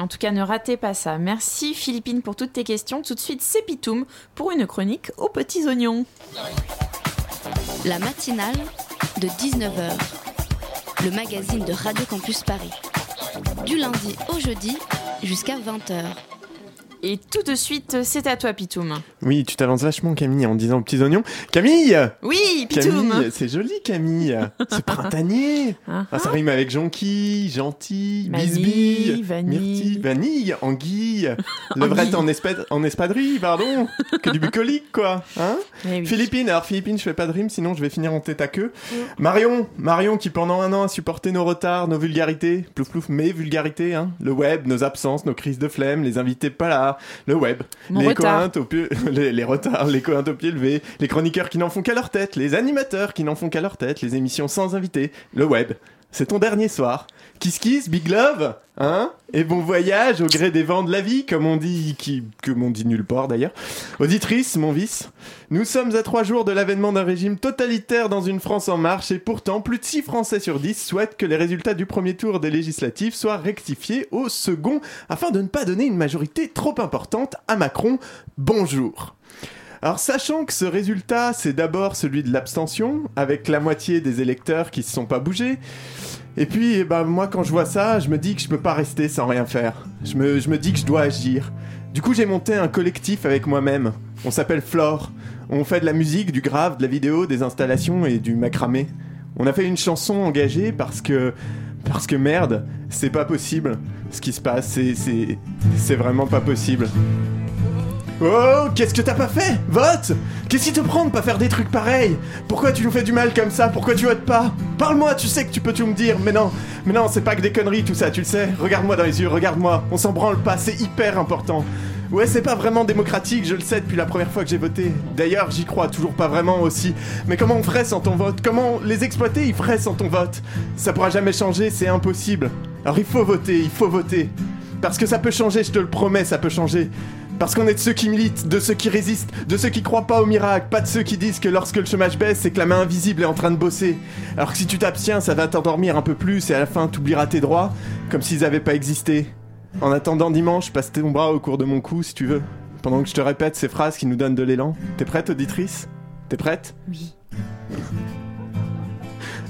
En tout cas, ne ratez pas ça. Merci Philippine pour toutes tes questions. Tout de suite, c'est Pitoum pour une chronique aux petits oignons. La matinale de 19h, le magazine de Radio Campus Paris. Du lundi au jeudi jusqu'à 20h. Et tout de suite, c'est à toi, Pitoum. Oui, tu t'avances vachement, Camille, en disant petits oignons. Camille Oui, Pitoum Camille, c'est joli, Camille. C'est printanier. Ah, Ah, ça rime avec jonquille, gentil, bisbille, vanille. myrtille, vanille, anguille, levrette en, espad- en espadrille, pardon. Que du bucolique, quoi. Hein Eh oui. Philippine, alors Philippine, je fais pas de rime, sinon je vais finir en tête à queue. Marion, Marion qui pendant un an a supporté nos retards, nos vulgarités, plouf plouf, mes vulgarités, hein. Le web, nos absences, nos crises de flemme, les invités pas là, le web, Mon les les, les retards, les cointes au pied levé, les chroniqueurs qui n'en font qu'à leur tête, les animateurs qui n'en font qu'à leur tête, les émissions sans invités, le web. C'est ton dernier soir. Kiss kiss, big love, hein Et bon voyage au gré des vents de la vie, comme on dit, qui, on dit nulle part d'ailleurs. Auditrice, mon vice, nous sommes à trois jours de l'avènement d'un régime totalitaire dans une France en marche et pourtant plus de 6 Français sur 10 souhaitent que les résultats du premier tour des législatives soient rectifiés au second afin de ne pas donner une majorité trop importante à Macron. Bonjour. Alors sachant que ce résultat c'est d'abord celui de l'abstention avec la moitié des électeurs qui se sont pas bougés et puis eh ben, moi quand je vois ça je me dis que je peux pas rester sans rien faire. Je me, je me dis que je dois agir. Du coup j'ai monté un collectif avec moi-même. On s'appelle Flore. On fait de la musique, du grave, de la vidéo, des installations et du macramé. On a fait une chanson engagée parce que parce que merde c'est pas possible ce qui se passe. C'est c'est c'est vraiment pas possible Oh, qu'est-ce que t'as pas fait? Vote Qu'est-ce qui te prend de pas faire des trucs pareils? Pourquoi tu nous fais du mal comme ça? Pourquoi tu votes pas? Parle-moi, tu sais que tu peux tout me dire, mais non, mais non, c'est pas que des conneries tout ça, tu le sais. Regarde-moi dans les yeux, regarde-moi, on s'en branle pas, c'est hyper important. Ouais, c'est pas vraiment démocratique, je le sais depuis la première fois que j'ai voté. D'ailleurs, j'y crois toujours pas vraiment aussi. Mais comment on ferait sans ton vote? Comment les exploiter ils feraient sans ton vote? Ça pourra jamais changer, c'est impossible. Alors il faut voter, il faut voter. Parce que ça peut changer, je te le promets, ça peut changer. Parce qu'on est de ceux qui militent, de ceux qui résistent, de ceux qui croient pas au miracle, pas de ceux qui disent que lorsque le chômage baisse, c'est que la main invisible est en train de bosser. Alors que si tu t'abstiens, ça va t'endormir un peu plus et à la fin, t'oublieras tes droits, comme s'ils avaient pas existé. En attendant dimanche, passe ton bras au cours de mon cou si tu veux, pendant que je te répète ces phrases qui nous donnent de l'élan. T'es prête, auditrice? T'es prête? Oui.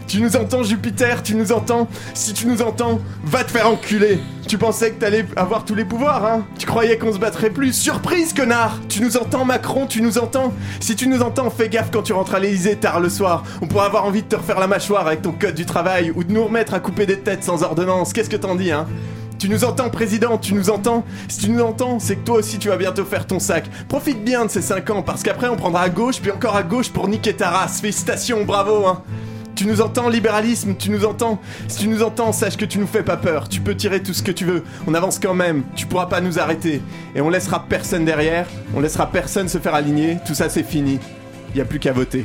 Tu nous entends, Jupiter Tu nous entends Si tu nous entends, va te faire enculer Tu pensais que t'allais avoir tous les pouvoirs, hein? Tu croyais qu'on se battrait plus? Surprise, connard Tu nous entends, Macron Tu nous entends? Si tu nous entends, fais gaffe quand tu rentres à l'Elysée tard le soir. On pourrait avoir envie de te refaire la mâchoire avec ton code du travail ou de nous remettre à couper des têtes sans ordonnance. Qu'est-ce que t'en dis, hein? Tu nous entends, président, tu nous entends? Si tu nous entends, c'est que toi aussi tu vas bientôt faire ton sac. Profite bien de ces 5 ans, parce qu'après on prendra à gauche, puis encore à gauche pour niquer ta race. Félicitations, bravo, hein tu nous entends, libéralisme, tu nous entends Si tu nous entends, sache que tu nous fais pas peur. Tu peux tirer tout ce que tu veux. On avance quand même. Tu pourras pas nous arrêter. Et on laissera personne derrière. On laissera personne se faire aligner. Tout ça, c'est fini. Y a plus qu'à voter.